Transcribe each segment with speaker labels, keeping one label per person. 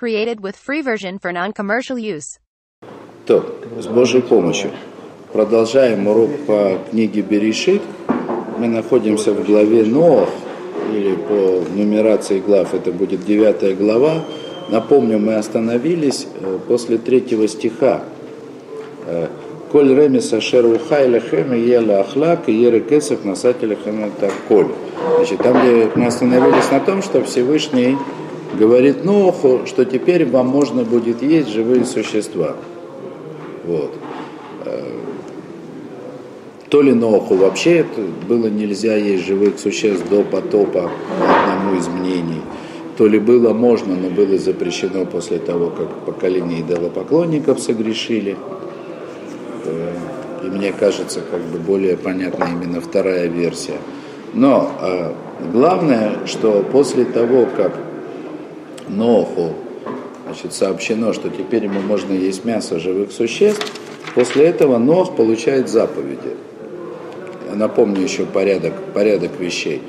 Speaker 1: Created with free version for non-commercial use.
Speaker 2: То, с Божьей помощью. Продолжаем урок по книге Берешит. Мы находимся в главе Ноах, или по нумерации глав это будет девятая глава. Напомню, мы остановились э, после третьего стиха. Э, Коль ремес ашер ухай лехем и ела ахлак и еры кесах насатель коль. Значит, там, где мы остановились на том, что Всевышний говорит Ноху, что теперь вам можно будет есть живые существа. Вот. Э, то ли Ноху вообще это было нельзя есть живых существ до потопа, по одному из мнений, то ли было можно, но было запрещено после того, как поколение идолопоклонников согрешили. Э, и мне кажется, как бы более понятна именно вторая версия. Но э, главное, что после того, как Ноху значит, сообщено, что теперь ему можно есть мясо живых существ, после этого Нох получает заповеди. Напомню еще порядок, порядок вещей.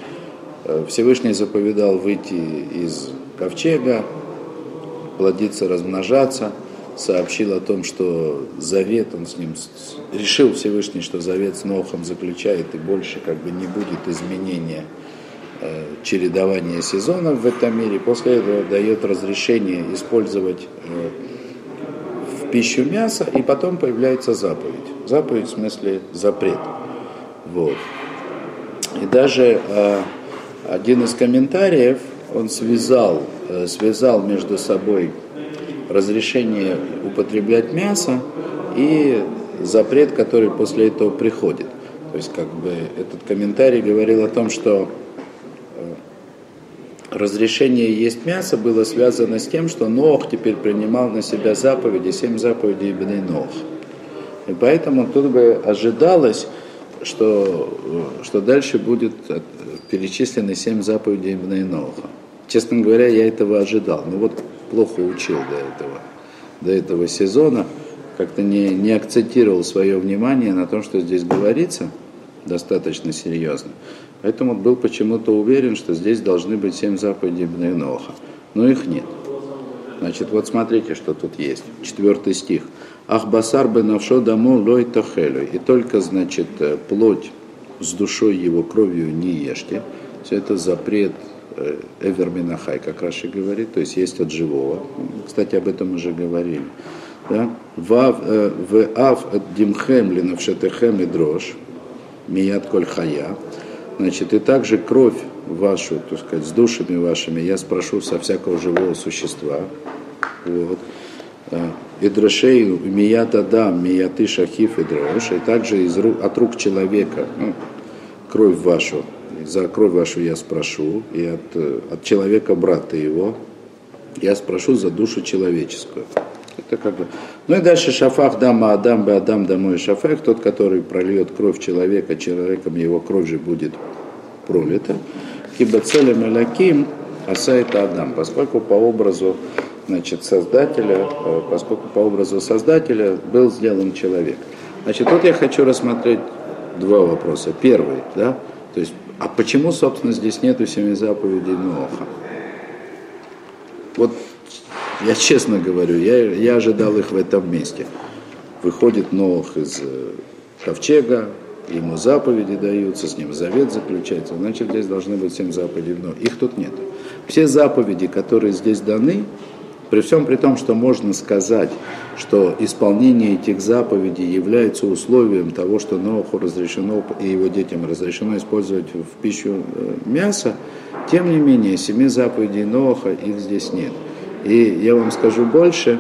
Speaker 2: Э, Всевышний заповедал выйти из ковчега, плодиться, размножаться, сообщил о том, что завет он с ним, решил Всевышний, что завет с Нохом заключает и больше как бы не будет изменения чередование сезонов в этом мире. После этого дает разрешение использовать э, в пищу мясо, и потом появляется заповедь. Заповедь в смысле запрет. Вот. И даже э, один из комментариев, он связал, связал между собой разрешение употреблять мясо и запрет, который после этого приходит. То есть как бы этот комментарий говорил о том, что разрешение есть мясо было связано с тем, что Нох теперь принимал на себя заповеди, семь заповедей Ибн Нох. И поэтому тут бы ожидалось, что, что дальше будет перечислены семь заповедей Ибн Ноха. Честно говоря, я этого ожидал. Но вот плохо учил до этого, до этого сезона. Как-то не, не акцентировал свое внимание на том, что здесь говорится, достаточно серьезно. Поэтому был почему-то уверен, что здесь должны быть семь заповедей Бненоха. Но их нет. Значит, вот смотрите, что тут есть. Четвертый стих. Ахбасар бенавшо дамо лой тахелю. И только, значит, э, плоть с душой его кровью не ешьте. Все это запрет э, Эверминахай, как Раши говорит, то есть есть от живого. Кстати, об этом уже говорили. Да? Э, в ав димхем линавшетехем и дрожь, мият коль хая. Значит, и также кровь вашу, так сказать, с душами вашими я спрошу со всякого живого существа. Вот. А, и дрошей мият адам, мияты шахиф и дрош, и также из рук, от рук человека, ну, кровь вашу, за кровь вашу я спрошу, и от, от человека брата его, я спрошу за душу человеческую. Это как бы... Ну и дальше шафах дама адам бы адам домой шафах, тот, который прольет кровь человека, человеком его кровь же будет пролита. Кибацелем аляким асайта адам, поскольку по образу значит, создателя, э, поскольку по образу создателя был сделан человек. Значит, тут я хочу рассмотреть два вопроса. Первый, да, то есть, а почему, собственно, здесь нету семи заповедей Ноха? Вот я честно говорю, я, я ожидал их в этом месте. Выходит Ноах из э, ковчега, ему заповеди даются, с ним завет заключается, значит здесь должны быть семь заповедей, но их тут нет. Все заповеди, которые здесь даны, при всем при том, что можно сказать, что исполнение этих заповедей является условием того, что Ноху разрешено и его детям разрешено использовать в пищу э, мясо, тем не менее, семи заповедей Ноха их здесь нет. И я вам скажу больше,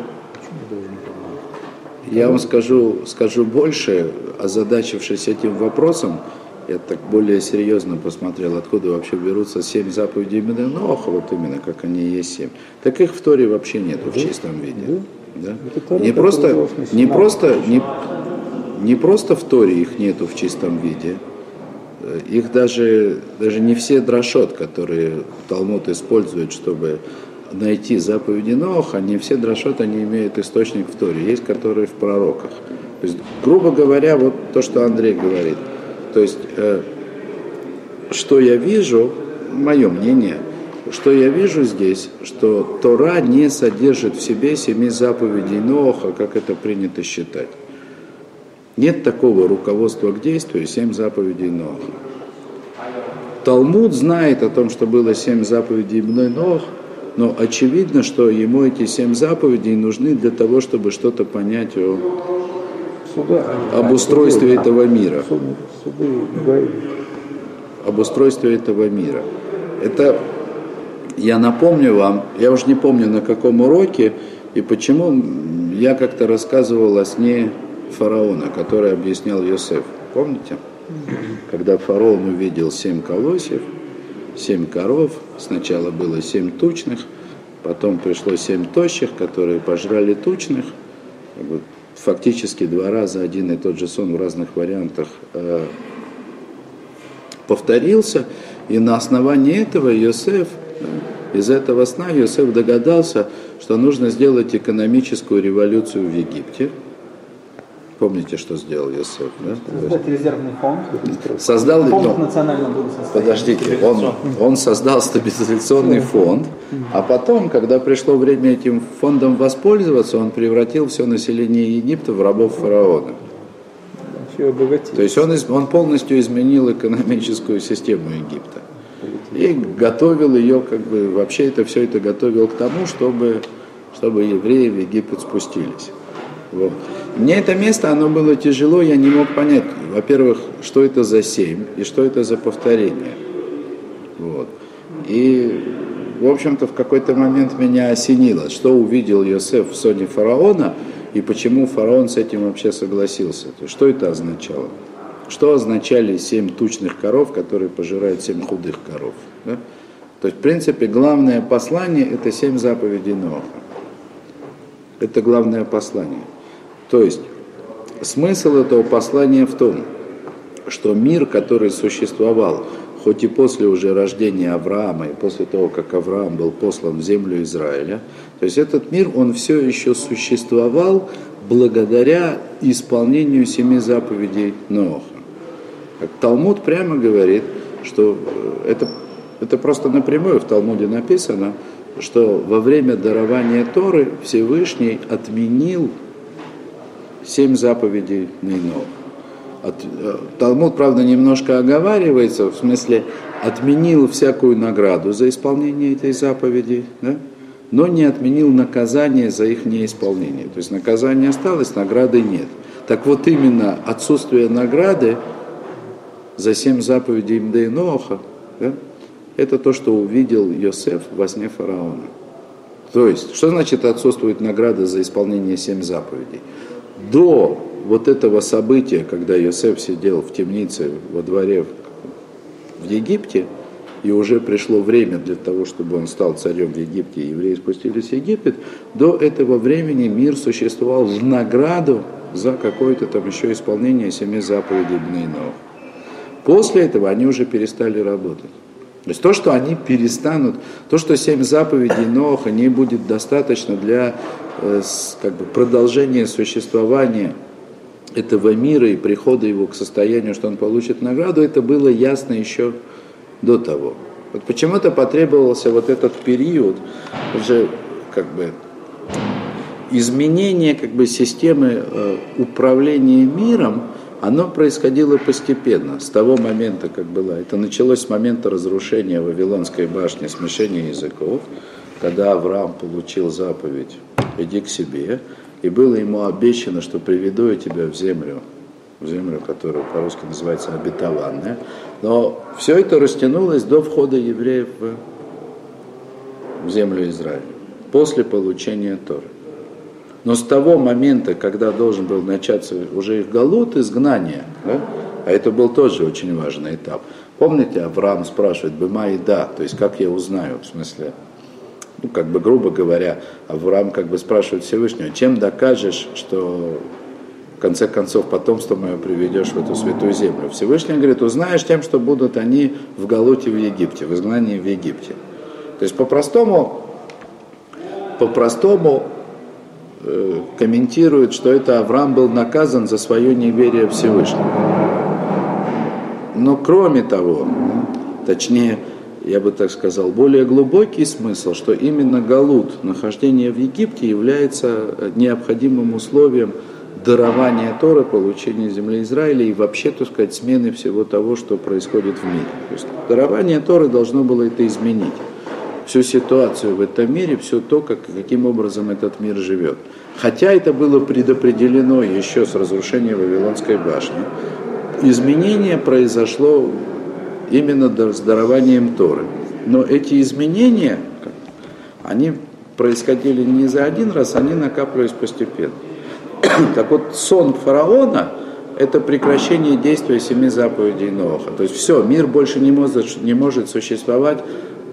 Speaker 2: я вам скажу, скажу больше, озадачившись этим вопросом, я так более серьезно посмотрел, откуда вообще берутся семь заповедей именно Ноха, вот именно как они есть семь. Так их в Торе вообще нету в чистом виде. Да? Не просто, не просто, не, не просто в Торе их нету в чистом виде, их даже, даже не все дрошот, которые Талмуд использует, чтобы найти заповеди Ноха, не все дрошот, они имеют источник в Торе, есть которые в пророках. То есть, грубо говоря, вот то, что Андрей говорит. То есть, э, что я вижу, мое мнение, что я вижу здесь, что Тора не содержит в себе семи заповедей Ноха, как это принято считать. Нет такого руководства к действию, семь заповедей Ноха. Талмуд знает о том, что было семь заповедей Ибн Нох, но очевидно, что ему эти семь заповедей нужны для того, чтобы что-то понять о, об устройстве этого мира. Об устройстве этого мира. Это, я напомню вам, я уже не помню на каком уроке и почему, я как-то рассказывал о сне фараона, который объяснял Йосеф. Помните? Когда фараон увидел семь колосьев, семь коров, сначала было семь тучных, потом пришло семь тощих, которые пожрали тучных. Фактически два раза один и тот же сон в разных вариантах э, повторился. И на основании этого Йосеф, из этого сна Йосеф догадался, что нужно сделать экономическую революцию в Египте – Помните, что сделал Йосеф? Да?
Speaker 3: Создать резервный фонд.
Speaker 2: Создал,
Speaker 3: фонд
Speaker 2: но,
Speaker 3: национального
Speaker 2: Подождите, он, он создал стабилизационный фонд, а потом, когда пришло время этим фондом воспользоваться, он превратил все население Египта в рабов фараона. То есть он, он полностью изменил экономическую систему Египта. И готовил ее, как бы, вообще это все это готовил к тому, чтобы, чтобы евреи в Египет спустились. Вот. Мне это место, оно было тяжело, я не мог понять, во-первых, что это за семь и что это за повторение. Вот. И, в общем-то, в какой-то момент меня осенило, что увидел Йосеф в соне фараона и почему фараон с этим вообще согласился. То есть, что это означало? Что означали семь тучных коров, которые пожирают семь худых коров? Да? То есть, в принципе, главное послание – это семь заповедей Ноха. Это главное послание. То есть смысл этого послания в том, что мир, который существовал, хоть и после уже рождения Авраама, и после того, как Авраам был послан в землю Израиля, то есть этот мир, он все еще существовал благодаря исполнению семи заповедей Ноха. Как Талмуд прямо говорит, что э, это, это просто напрямую в Талмуде написано, что во время дарования Торы Всевышний отменил семь заповедей Нейнов. От, э, Талмуд, правда, немножко оговаривается, в смысле отменил всякую награду за исполнение этой заповеди, да? но не отменил наказание за их неисполнение. То есть наказание осталось, награды нет. Так вот именно отсутствие награды за семь заповедей Мдейноха, да, это то, что увидел Йосеф во сне фараона. То есть, что значит отсутствует награда за исполнение семь заповедей? До вот этого события, когда Йосеф сидел в темнице во дворе в Египте, и уже пришло время для того, чтобы он стал царем в Египте, и евреи спустились в Египет, до этого времени мир существовал в награду за какое-то там еще исполнение семи заповедей Бнейнов. После этого они уже перестали работать. То есть то, что они перестанут, то, что семь заповедей Ноха не будет достаточно для э, как бы, продолжения существования этого мира и прихода его к состоянию, что он получит награду, это было ясно еще до того. Вот почему-то потребовался вот этот период уже как бы изменения как бы системы э, управления миром, оно происходило постепенно, с того момента, как было. Это началось с момента разрушения Вавилонской башни, смешения языков, когда Авраам получил заповедь «иди к себе», и было ему обещано, что приведу я тебя в землю, в землю, которая по-русски называется обетованная. Но все это растянулось до входа евреев в землю Израиля, после получения Торы. Но с того момента, когда должен был начаться уже их галут, изгнание, да, а это был тоже очень важный этап. Помните, Авраам спрашивает, быма и да, то есть как я узнаю, в смысле, ну, как бы грубо говоря, Авраам как бы спрашивает Всевышнего, чем докажешь, что в конце концов потомство мое приведешь в эту святую землю. Всевышний говорит, узнаешь тем, что будут они в Галуте в Египте, в изгнании в Египте. То есть по-простому, по-простому комментирует, что это Авраам был наказан за свое неверие Всевышнего. Но кроме того, точнее, я бы так сказал, более глубокий смысл, что именно Галут, нахождение в Египте, является необходимым условием дарования Торы, получения земли Израиля и вообще, так сказать, смены всего того, что происходит в мире. То есть дарование Торы должно было это изменить. Всю ситуацию в этом мире, все то, как, каким образом этот мир живет. Хотя это было предопределено еще с разрушением Вавилонской башни, изменение произошло именно с дарованием Торы. Но эти изменения, они происходили не за один раз, они накапливались постепенно. Так вот, сон фараона – это прекращение действия семи заповедей Ноха. То есть все, мир больше не может, не может существовать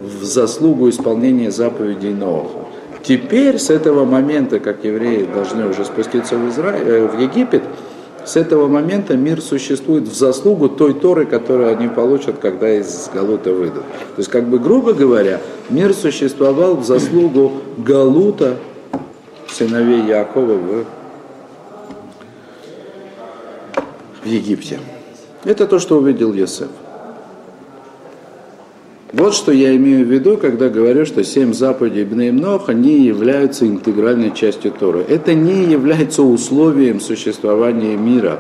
Speaker 2: в заслугу исполнения заповедей Ноха. Теперь, с этого момента, как евреи должны уже спуститься в, Израиль, э, в Египет, с этого момента мир существует в заслугу той Торы, которую они получат, когда из Галута выйдут. То есть, как бы грубо говоря, мир существовал в заслугу Галута, сыновей Якова в, в Египте. Это то, что увидел Есеф. Вот что я имею в виду, когда говорю, что семь заповедей Ибн Ноха не являются интегральной частью Торы. Это не является условием существования мира.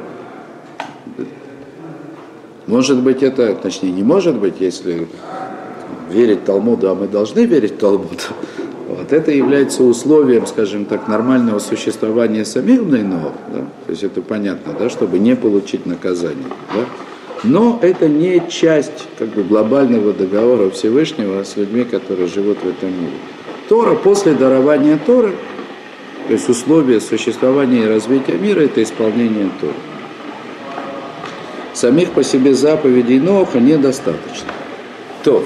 Speaker 2: Может быть, это, точнее, не может быть, если верить Талмуду, а мы должны верить Талмуду. Вот это является условием, скажем так, нормального существования самих Бнейнов, да? то есть это понятно, да, чтобы не получить наказание. Да? Но это не часть как бы, глобального договора Всевышнего с людьми, которые живут в этом мире. Тора после дарования Торы, то есть условия существования и развития мира, это исполнение Торы. Самих по себе заповедей Ноха недостаточно. То,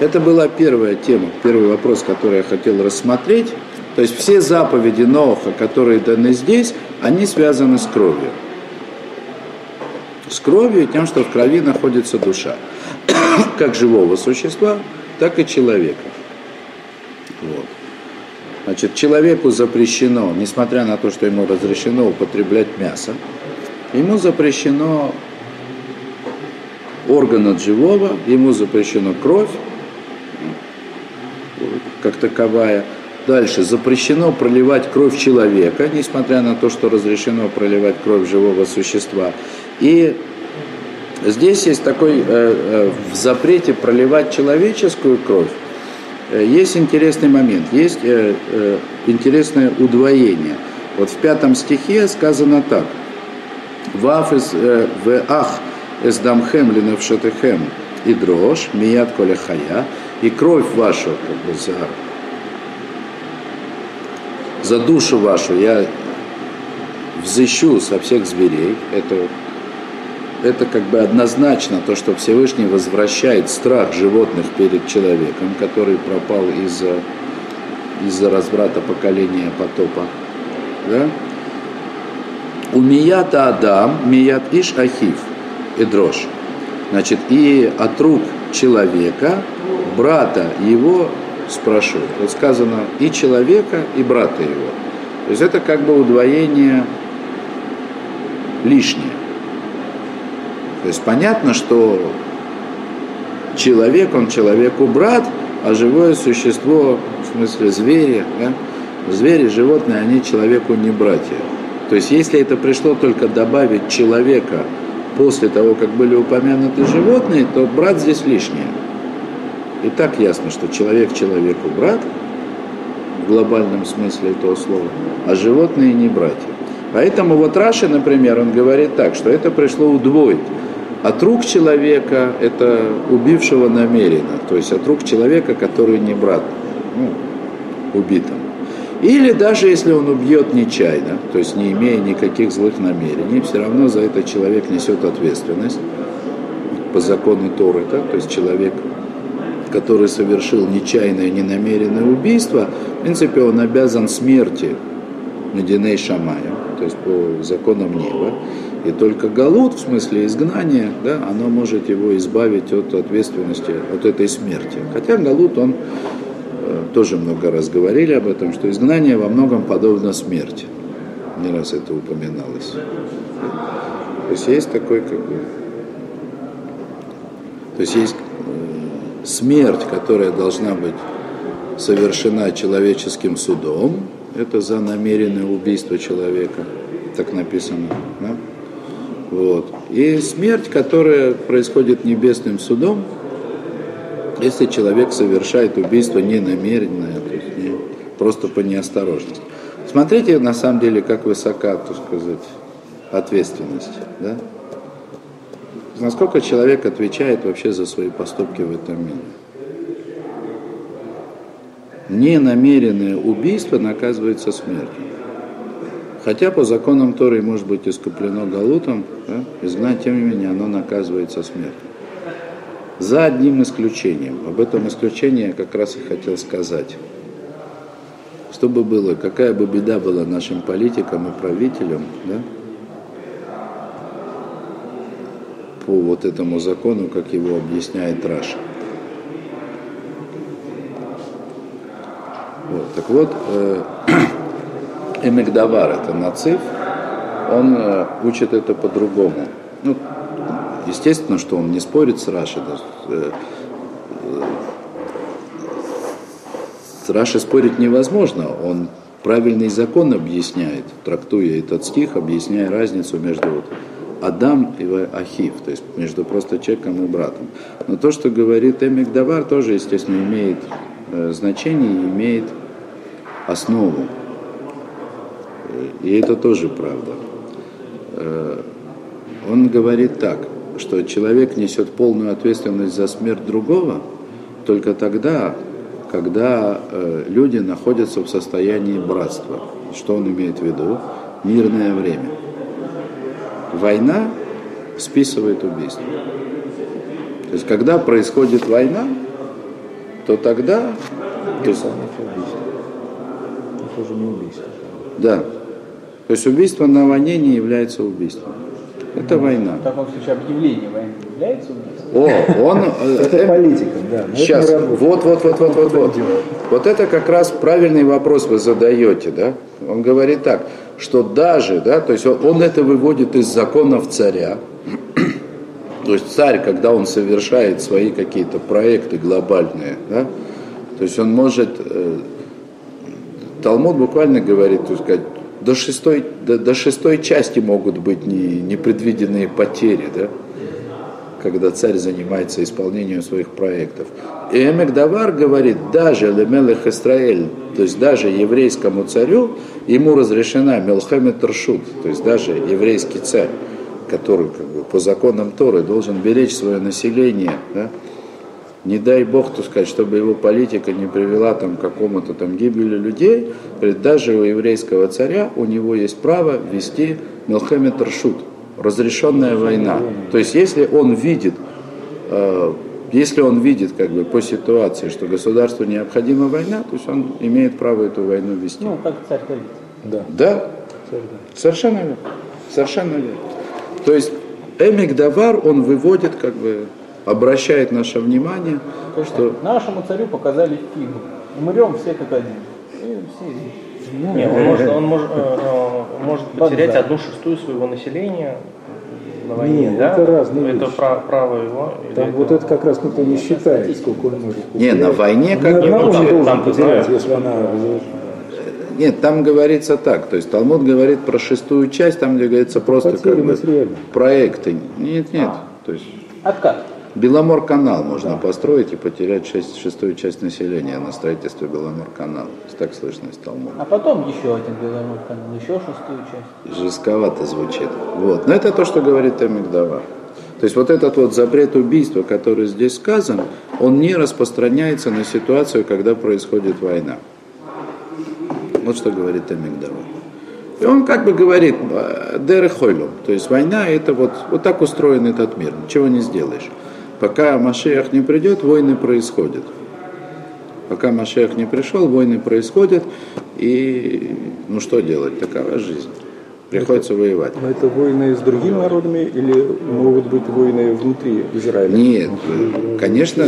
Speaker 2: это была первая тема, первый вопрос, который я хотел рассмотреть. То есть все заповеди Ноха, которые даны здесь, они связаны с кровью с кровью тем, что в крови находится душа. как живого существа, так и человека. Вот. Значит, человеку запрещено, несмотря на то, что ему разрешено употреблять мясо, ему запрещено орган от живого, ему запрещено кровь, как таковая. Дальше, запрещено проливать кровь человека, несмотря на то, что разрешено проливать кровь живого существа. И здесь есть такой, э, э, в запрете проливать человеческую кровь, э, есть интересный момент, есть интересное удвоение. Вот в пятом стихе сказано так. Ваф из в ах из дамхем ленавшатехем и дрожь, мият коля хая, и кровь вашу, как бы за, за душу вашу я взыщу со всех зверей. Это это как бы однозначно то, что Всевышний возвращает страх животных перед человеком, который пропал из-за из-за разврата поколения потопа. Да? У мията Адам, мият иш ахив, и дрожь. Значит, и от рук человека, брата его спрошу. Вот сказано и человека, и брата его. То есть это как бы удвоение лишнее. То есть понятно, что человек, он человеку брат, а живое существо, в смысле звери, да, звери, животные, они человеку не братья. То есть если это пришло только добавить человека после того, как были упомянуты животные, то брат здесь лишнее. И так ясно, что человек человеку брат, в глобальном смысле этого слова, а животные не братья. Поэтому вот Раши, например, он говорит так, что это пришло удвоить от рук человека, это убившего намеренно, то есть от рук человека, который не брат, ну, убитым. Или даже если он убьет нечаянно, то есть не имея никаких злых намерений, все равно за это человек несет ответственность по закону Торы, так? то есть человек, который совершил нечаянное, ненамеренное убийство, в принципе, он обязан смерти Мединей Шамая, то есть по законам неба. И только галут, в смысле изгнания, да, оно может его избавить от ответственности, от этой смерти. Хотя галут, он э, тоже много раз говорили об этом, что изгнание во многом подобно смерти. Не раз это упоминалось. То есть есть такой как бы... То есть есть э, смерть, которая должна быть совершена человеческим судом, это за намеренное убийство человека, так написано. Да? Вот. И смерть, которая происходит небесным судом, если человек совершает убийство ненамеренное, то есть не, просто по неосторожности. Смотрите, на самом деле, как высока, так сказать, ответственность. Да? Насколько человек отвечает вообще за свои поступки в этом мире. Ненамеренное убийство наказывается смертью. Хотя по законам Торы может быть искуплено галутом, да, изгнать, тем не менее, оно наказывается смертью. За одним исключением. Об этом исключении я как раз и хотел сказать. Что бы было, какая бы беда была нашим политикам и правителям, да, по вот этому закону, как его объясняет Раша. Вот, так вот, э, Эмигдавар, это нацив, он э, учит это по-другому. Ну, естественно, что он не спорит с Рашей. Да, э, с Рашей спорить невозможно. Он правильный закон объясняет, трактуя этот стих, объясняя разницу между вот Адам и Ахив, то есть между просто человеком и братом. Но то, что говорит Эмигдавар, тоже, естественно, имеет э, значение и имеет основу. И это тоже правда. Э, он говорит так, что человек несет полную ответственность за смерть другого только тогда, когда э, люди находятся в состоянии братства. Что он имеет в виду? Мирное время. Война списывает убийство. То есть, когда происходит война, то тогда... То есть,
Speaker 3: это уже не убийство.
Speaker 2: Да. То есть убийство на войне не является убийством. Это война.
Speaker 4: В таком случае объявление войны является убийством?
Speaker 2: О, он... э,
Speaker 3: Это
Speaker 2: э,
Speaker 3: политика, да.
Speaker 2: Сейчас,
Speaker 3: работает.
Speaker 2: вот, вот, вот, вот, вот, вот. Вот это как раз правильный вопрос вы задаете, да? Он говорит так, что даже, да, то есть он, это выводит из законов царя. То есть царь, когда он совершает свои какие-то проекты глобальные, да, то есть он может, э, Талмуд буквально говорит, так сказать, до шестой, до, до шестой части могут быть не, непредвиденные потери, да, когда царь занимается исполнением своих проектов. И Эмекдавар говорит, даже Лемелех Исраэль, то есть даже еврейскому царю, ему разрешена Мелхамед Ршут, то есть даже еврейский царь, который как бы, по законам Торы должен беречь свое население, да, не дай Бог, так сказать, чтобы его политика не привела там, к какому-то там гибели людей, говорит, даже у еврейского царя у него есть право вести Мелхамед Ршут, разрешенная война. То есть если он видит, э, если он видит как бы по ситуации, что государству необходима война, то есть он имеет право эту войну вести.
Speaker 4: Ну, как царь Давид.
Speaker 3: Да.
Speaker 2: Да, совершенно верно. Совершенно верно. То есть Эмик Давар, он выводит, как бы, обращает наше внимание,
Speaker 4: То есть
Speaker 2: что
Speaker 4: нашему царю показали фигу. Умрем все как один. И все.
Speaker 5: Не, он может, он может, э, э, может потерять
Speaker 4: да.
Speaker 5: одну шестую своего населения на войне,
Speaker 3: Не,
Speaker 5: да?
Speaker 3: это разные
Speaker 5: Это
Speaker 3: вещи.
Speaker 5: пра- право его?
Speaker 3: Там вот это как раз никто не считает, сколько он может
Speaker 2: Не, на войне как
Speaker 5: ну,
Speaker 3: он
Speaker 5: там-
Speaker 3: должен
Speaker 5: там-то
Speaker 3: потерять, если она разрешена.
Speaker 2: Нет, там говорится так, то есть Талмуд говорит про шестую часть, там где говорится просто
Speaker 3: Потери
Speaker 2: как бы проекты. Нет, нет, то есть
Speaker 4: Откат.
Speaker 2: Беломор канал можно построить и потерять шесть- шестую часть населения на строительстве Беломор канала. То есть так слышно из Талмуда.
Speaker 4: А потом еще один белорус канал, еще шестую часть.
Speaker 2: Жестковато звучит. Вот. Но это то, что говорит Амигдава. То есть вот этот вот запрет убийства, который здесь сказан, он не распространяется на ситуацию, когда происходит война. Вот что говорит Амигдава. И он как бы говорит, деры хойлум, то есть война это вот, вот так устроен этот мир, ничего не сделаешь. Пока Машеях не придет, войны происходят. Пока Машех не пришел, войны происходят, и ну что делать, такова жизнь. Приходится воевать.
Speaker 3: Но это войны с другими народами или могут быть войны внутри Израиля?
Speaker 2: Нет, конечно,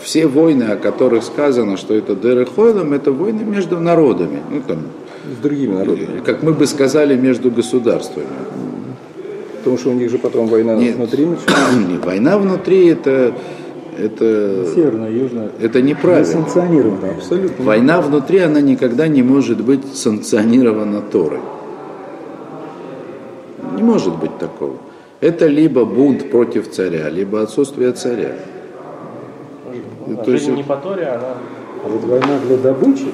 Speaker 2: все войны, о которых сказано, что это Деры Хойлом, это войны между народами. Ну, там,
Speaker 3: С другими народами.
Speaker 2: как мы бы сказали, между государствами.
Speaker 3: Потому что у них же потом война
Speaker 2: Нет.
Speaker 3: внутри.
Speaker 2: Не, Война внутри это это,
Speaker 3: Северная, южная.
Speaker 2: это неправильно.
Speaker 3: Несанкционировано. Абсолютно.
Speaker 2: Война внутри, она никогда не может быть санкционирована Торой. Не может быть такого. Это либо бунт против царя, либо отсутствие царя.
Speaker 5: А
Speaker 2: То есть
Speaker 5: жизнь не по Торе, она...
Speaker 3: А вот война для добычи,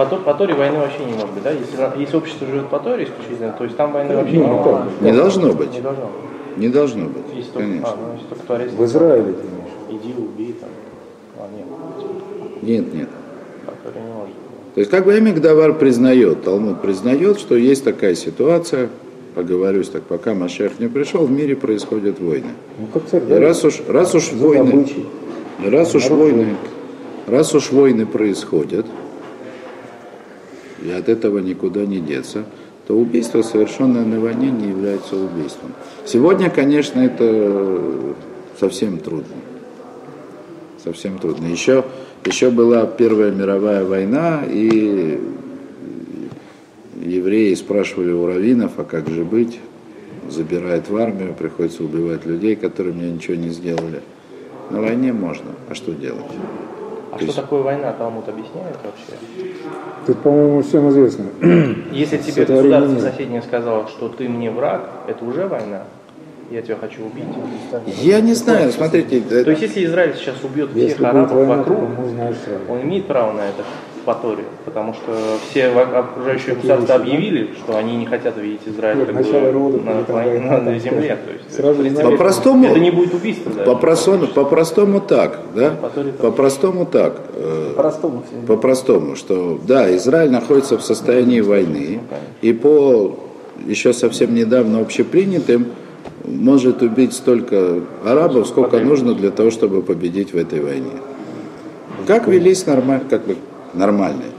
Speaker 5: По, То- по Торе войны вообще не может быть, да? Если, если общество живет по Торе исключительно, то есть там войны вообще
Speaker 3: ну,
Speaker 5: не
Speaker 3: ну,
Speaker 5: может
Speaker 3: как?
Speaker 5: быть.
Speaker 2: не должно быть.
Speaker 5: Не должно быть.
Speaker 2: Не должно быть,
Speaker 5: Если только,
Speaker 2: конечно.
Speaker 5: а, ну, если только Творец
Speaker 3: в Израиле ты имеешь.
Speaker 5: иди, убей там. А, нет,
Speaker 2: Нет, нет.
Speaker 5: не может.
Speaker 2: То есть как бы Эмигдавар признает, Талмуд признает, что есть такая ситуация, поговорюсь так, пока Машех не пришел, в мире происходят войны.
Speaker 3: Ну, как царь
Speaker 2: И
Speaker 3: Давид.
Speaker 2: раз уж, раз уж войны, раз уж войны, раз уж войны происходят, и от этого никуда не деться, то убийство, совершенное на войне, не является убийством. Сегодня, конечно, это совсем трудно. Совсем трудно. Еще, еще была Первая мировая война, и евреи спрашивали у раввинов, а как же быть? Забирает в армию, приходится убивать людей, которые мне ничего не сделали. На войне можно, а что делать?
Speaker 5: А
Speaker 2: То
Speaker 5: что
Speaker 2: есть-
Speaker 5: такое война, Талмуд объясняет вообще?
Speaker 3: Тут, по-моему, всем известно.
Speaker 5: Если тебе государство
Speaker 3: мира.
Speaker 5: соседнее сказало, что ты мне враг, это уже война? Я тебя хочу убить?
Speaker 2: Я не знаю, смотрите,
Speaker 5: То есть если Израиль сейчас убьет всех
Speaker 3: Если будет
Speaker 5: арабов
Speaker 3: война,
Speaker 5: вокруг, он имеет право на это по Торе, потому что все окружающие государства
Speaker 3: вещи, да?
Speaker 5: объявили, что они не хотят видеть Израиль как бы
Speaker 3: рода,
Speaker 5: на, на
Speaker 3: там
Speaker 5: земле. То есть,
Speaker 3: Сразу
Speaker 5: принципе,
Speaker 3: знаешь.
Speaker 2: По-простому-
Speaker 5: это не будет убийство даже.
Speaker 2: по-простому, по-простому так, да?
Speaker 5: По Торе так.
Speaker 2: Э,
Speaker 4: все.
Speaker 2: По-простому, что да, Израиль находится в состоянии войны, и по еще совсем недавно общепринятым может убить столько арабов, сколько нужно для того, чтобы победить в этой войне. Как велись нормально, как бы нормальные?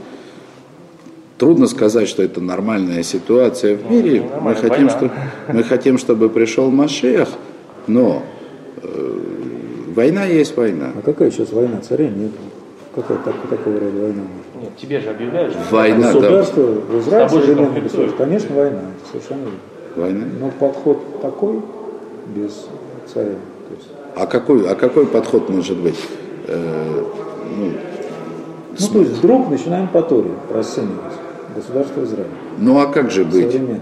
Speaker 2: Трудно сказать, что это нормальная ситуация в мире. Мы
Speaker 5: нормально,
Speaker 2: хотим,
Speaker 5: война.
Speaker 2: что, мы хотим, чтобы пришел Машех, но э, война есть война.
Speaker 3: А какая сейчас война? Царя нет. Какая так, такого рода война может быть?
Speaker 5: Нет, тебе же объявляют, что
Speaker 2: Война, да.
Speaker 3: Государство, в Израиле современное
Speaker 5: конфликтуют.
Speaker 3: государство, конечно, война, это совершенно верно.
Speaker 2: Война.
Speaker 3: Но подход такой, без царя. То есть,
Speaker 2: А какой, а какой подход может быть? Э, ну,
Speaker 3: ну, то есть вдруг начинаем по Торе расценивать государство Израиля.
Speaker 2: ну а как же быть?
Speaker 3: Современно.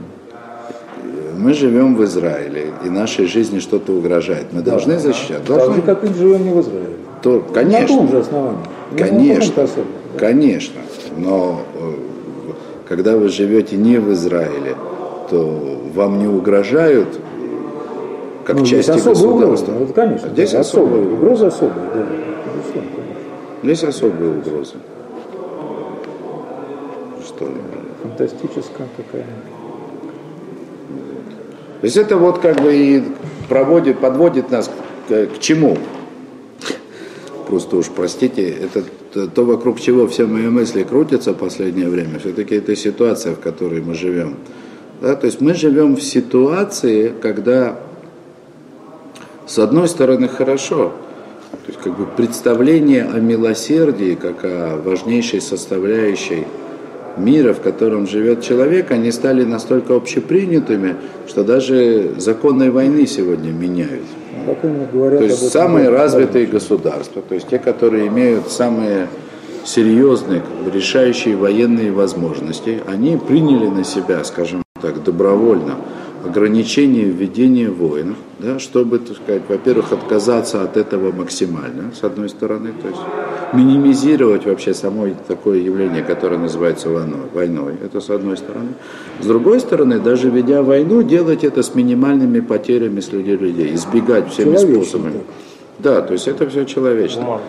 Speaker 2: Мы живем в Израиле, и нашей жизни что-то угрожает. Мы должны защищать.
Speaker 3: Так же,
Speaker 2: Должны.
Speaker 3: как и живем не в Израиле.
Speaker 2: То,
Speaker 3: На том
Speaker 2: конечно,
Speaker 3: же основании. На
Speaker 2: конечно,
Speaker 3: особом, да.
Speaker 2: конечно. Но э, когда вы живете не в Израиле, то вам не угрожают как
Speaker 3: Ну,
Speaker 2: части государства.
Speaker 3: Ну, это, конечно,
Speaker 2: Здесь
Speaker 3: да,
Speaker 2: особые
Speaker 3: особые. Угрозы особые, да. Конечно.
Speaker 2: Здесь особые угрозы. Что?
Speaker 3: Фантастическая такая.
Speaker 2: То есть это вот как бы и проводит, подводит нас к, к чему? Просто уж простите, это то, то, вокруг чего все мои мысли крутятся в последнее время, все-таки это ситуация, в которой мы живем. Да, то есть мы живем в ситуации, когда с одной стороны хорошо, то есть как бы представление о милосердии как о важнейшей составляющей мира, в котором живет человек, они стали настолько общепринятыми, что даже законы войны сегодня меняют. То есть самые развитые государства, то есть те, которые имеют самые серьезные, решающие военные возможности, они приняли на себя, скажем так, добровольно ограничение введения войн, да, чтобы, так сказать, во-первых, отказаться от этого максимально, с одной стороны, то есть минимизировать вообще само такое явление, которое называется войной, войной, это с одной стороны. С другой стороны, даже ведя войну, делать это с минимальными потерями среди людей, избегать всеми способами. Да, то есть это все человечно.
Speaker 5: Бумага.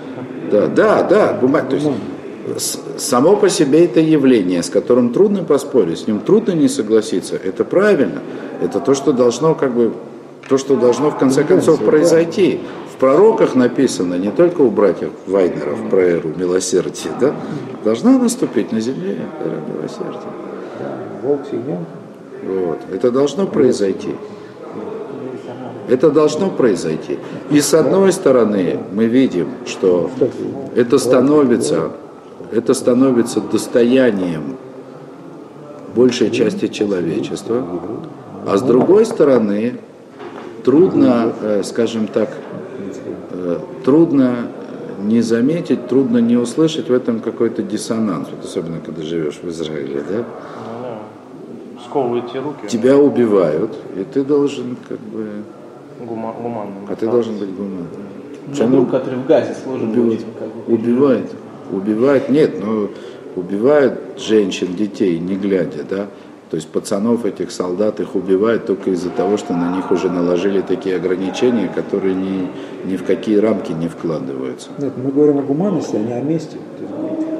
Speaker 2: Да, да, да, бумага. То есть само по себе это явление, с которым трудно поспорить, с ним трудно не согласиться. Это правильно. Это то, что должно как бы то, что должно в конце концов произойти. В пророках написано, не только у братьев Вайнеров про эру милосердия, да, должна наступить на земле эра милосердия.
Speaker 3: Волк.
Speaker 2: Вот. Это должно произойти. Это должно произойти. И с одной стороны мы видим, что это становится, это становится достоянием большей части человечества, а с другой стороны трудно, э, скажем так, э, трудно не заметить, трудно не услышать в этом какой-то диссонанс, вот особенно когда живешь в Израиле, да?
Speaker 5: Ну, да. Сковывают те руки.
Speaker 2: Тебя убивают, и ты должен как бы,
Speaker 5: Гума- гуманным.
Speaker 2: а ты должен быть гуманным.
Speaker 4: Ну, друг, который в газе сложен
Speaker 2: Убивает.
Speaker 4: как бы.
Speaker 2: Убивает. Убивает. Нет, ну убивают женщин, детей, не глядя, да. То есть пацанов этих солдат их убивают только из-за того, что на них уже наложили такие ограничения, которые ни, ни в какие рамки не вкладываются.
Speaker 6: Нет, мы говорим о гуманности, а не о месте.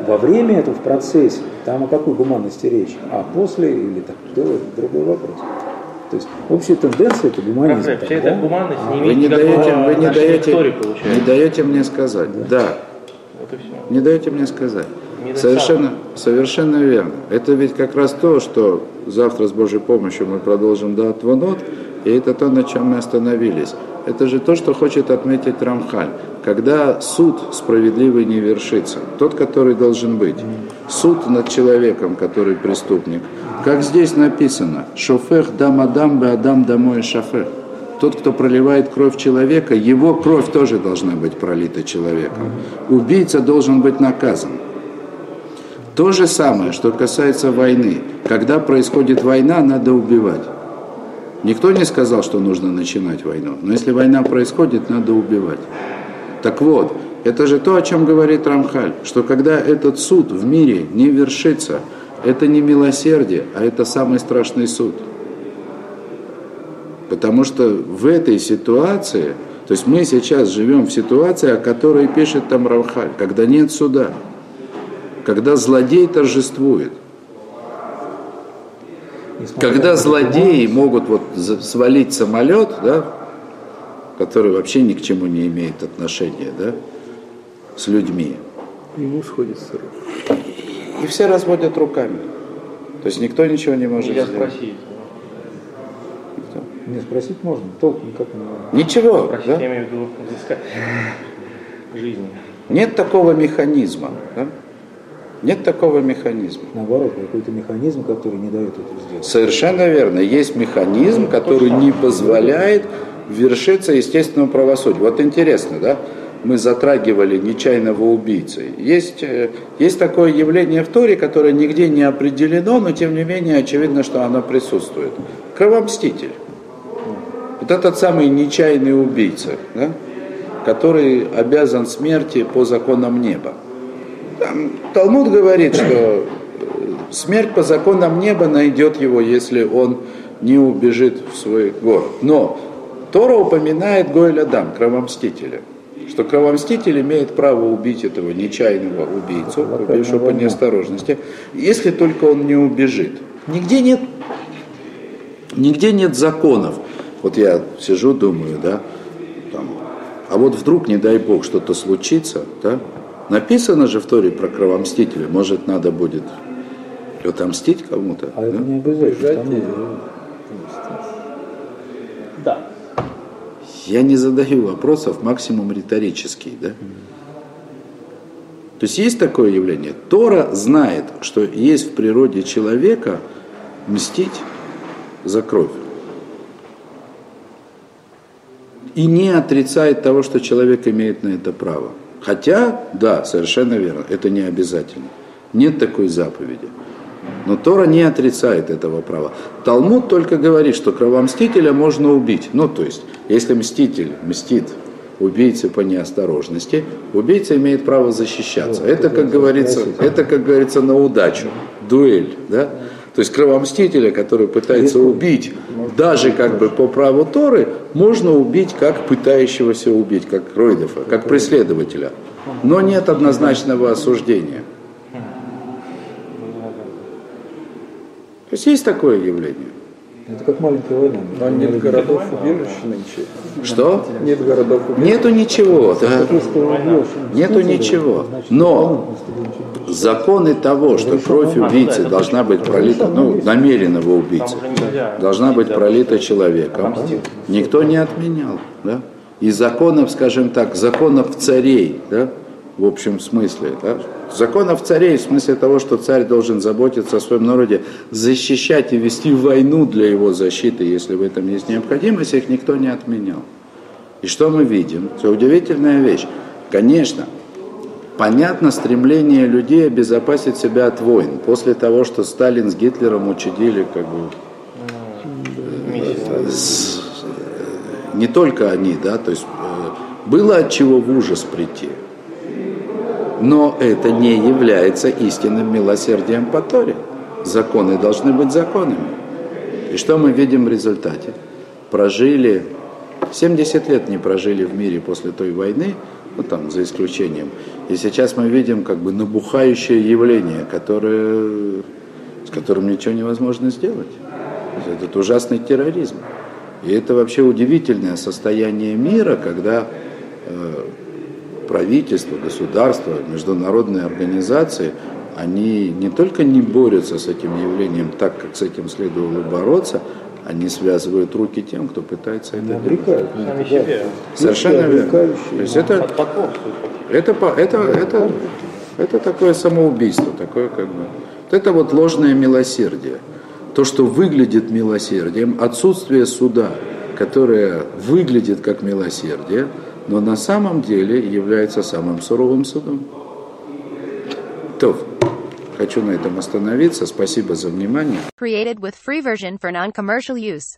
Speaker 6: Во время этого, в процессе, там о какой гуманности речь? А после или так, то это другой вопрос. То есть общая тенденция это гуманизм.
Speaker 5: Рафаэль, вся
Speaker 6: да?
Speaker 5: эта гуманность не
Speaker 2: Вы
Speaker 5: имеет
Speaker 2: не даете, вы не даете,
Speaker 5: получается.
Speaker 2: не даете мне сказать. Да.
Speaker 5: Вот и все.
Speaker 2: Не даете мне сказать. Совершенно, совершенно верно. Это ведь как раз то, что завтра с Божьей помощью мы продолжим до Атванот, и это то, на чем мы остановились. Это же то, что хочет отметить Рамхаль. Когда суд справедливый не вершится, тот, который должен быть, суд над человеком, который преступник, как здесь написано, шофех дам адам бе адам домой шафех. Тот, кто проливает кровь человека, его кровь тоже должна быть пролита человеком. Убийца должен быть наказан. То же самое, что касается войны. Когда происходит война, надо убивать. Никто не сказал, что нужно начинать войну. Но если война происходит, надо убивать. Так вот, это же то, о чем говорит Рамхаль, что когда этот суд в мире не вершится, это не милосердие, а это самый страшный суд. Потому что в этой ситуации, то есть мы сейчас живем в ситуации, о которой пишет там Рамхаль, когда нет суда, когда злодей торжествует. Когда злодеи могут вот свалить самолет, да, который вообще ни к чему не имеет отношения, да, с людьми,
Speaker 3: Ему сходит с рук.
Speaker 2: и все разводят руками. То есть никто ничего не может
Speaker 5: Нельзя
Speaker 2: сделать.
Speaker 5: спросить.
Speaker 6: Не спросить можно, толк никак не
Speaker 2: Ничего,
Speaker 5: Спросить,
Speaker 2: да?
Speaker 5: я имею в виду жизни.
Speaker 2: Нет такого механизма, да? Нет такого механизма.
Speaker 6: Наоборот, какой-то механизм, который не дает это сделать.
Speaker 2: Совершенно верно. Есть механизм, который не позволяет вершиться естественному правосудию. Вот интересно, да? Мы затрагивали нечаянного убийцы. Есть, э, есть такое явление в Торе, которое нигде не определено, но тем не менее очевидно, что оно присутствует. Кровомститель. Вот этот самый нечаянный убийца, да? который обязан смерти по законам неба. Там Талмуд говорит, что э, смерть по законам неба найдет его, если он не убежит в свой город. Но Тора упоминает Гоэля Дам, кровомстителя, что кровомститель имеет право убить этого нечаянного убийцу, убившего по неосторожности, если только он не убежит. Нигде нет, нигде нет законов. Вот я сижу, думаю, да, там, а вот вдруг, не дай бог, что-то случится, да, написано же в Торе про кровомстителя, может, надо будет отомстить кому-то.
Speaker 6: А это
Speaker 2: да?
Speaker 6: не обязательно.
Speaker 4: Да.
Speaker 2: Я не задаю вопросов, максимум риторический, да? То есть есть такое явление. Тора знает, что есть в природе человека мстить за кровь. И не отрицает того, что человек имеет на это право. Хотя, да, совершенно верно, это не обязательно. Нет такой заповеди. Но Тора не отрицает этого права. Талмуд только говорит, что кровомстителя можно убить. Ну, то есть, если мститель мстит убийце по неосторожности, убийца имеет право защищаться. Это, как говорится, это, как говорится, на удачу. Дуэль, да? То есть кровомстителя, который пытается убить, даже как бы по праву Торы, можно убить как пытающегося убить, как Ройдофа, как преследователя. Но нет однозначного осуждения. То есть есть такое явление.
Speaker 6: Это как маленькая война.
Speaker 3: Но нет городов убежищ нынче.
Speaker 2: Что?
Speaker 3: Нет городов убежищ.
Speaker 2: Нету ничего, да. Нету ничего. Но законы того, что кровь убийцы должна быть пролита, ну, намеренного убийцы, должна быть пролита человеком, никто не отменял, да? И законов, скажем так, законов царей, да, в общем смысле, да? Законов царей в смысле того, что царь должен заботиться о своем народе, защищать и вести войну для его защиты, если в этом есть необходимость, их никто не отменял. И что мы видим? Это удивительная вещь. Конечно, понятно стремление людей обезопасить себя от войн. После того, что Сталин с Гитлером учудили как бы с- не только они, да, то есть э, было от чего в ужас прийти. Но это не является истинным милосердием по Торе. Законы должны быть законами. И что мы видим в результате? Прожили, 70 лет не прожили в мире после той войны, ну там за исключением. И сейчас мы видим как бы набухающее явление, которое, с которым ничего невозможно сделать. Этот ужасный терроризм. И это вообще удивительное состояние мира, когда э, правительство, государство, международные организации, они не только не борются с этим явлением так, как с этим следовало бороться, они связывают руки тем, кто пытается это делать.
Speaker 6: Обрекают.
Speaker 5: Сами себе.
Speaker 2: Совершенно верно. То есть это, это, это, это, это такое самоубийство, такое как бы. Вот это вот ложное милосердие. То, что выглядит милосердием, отсутствие суда, которое выглядит как милосердие, но на самом деле является самым суровым судом. То, хочу на этом остановиться. Спасибо за внимание.
Speaker 1: Created with free version for non-commercial use.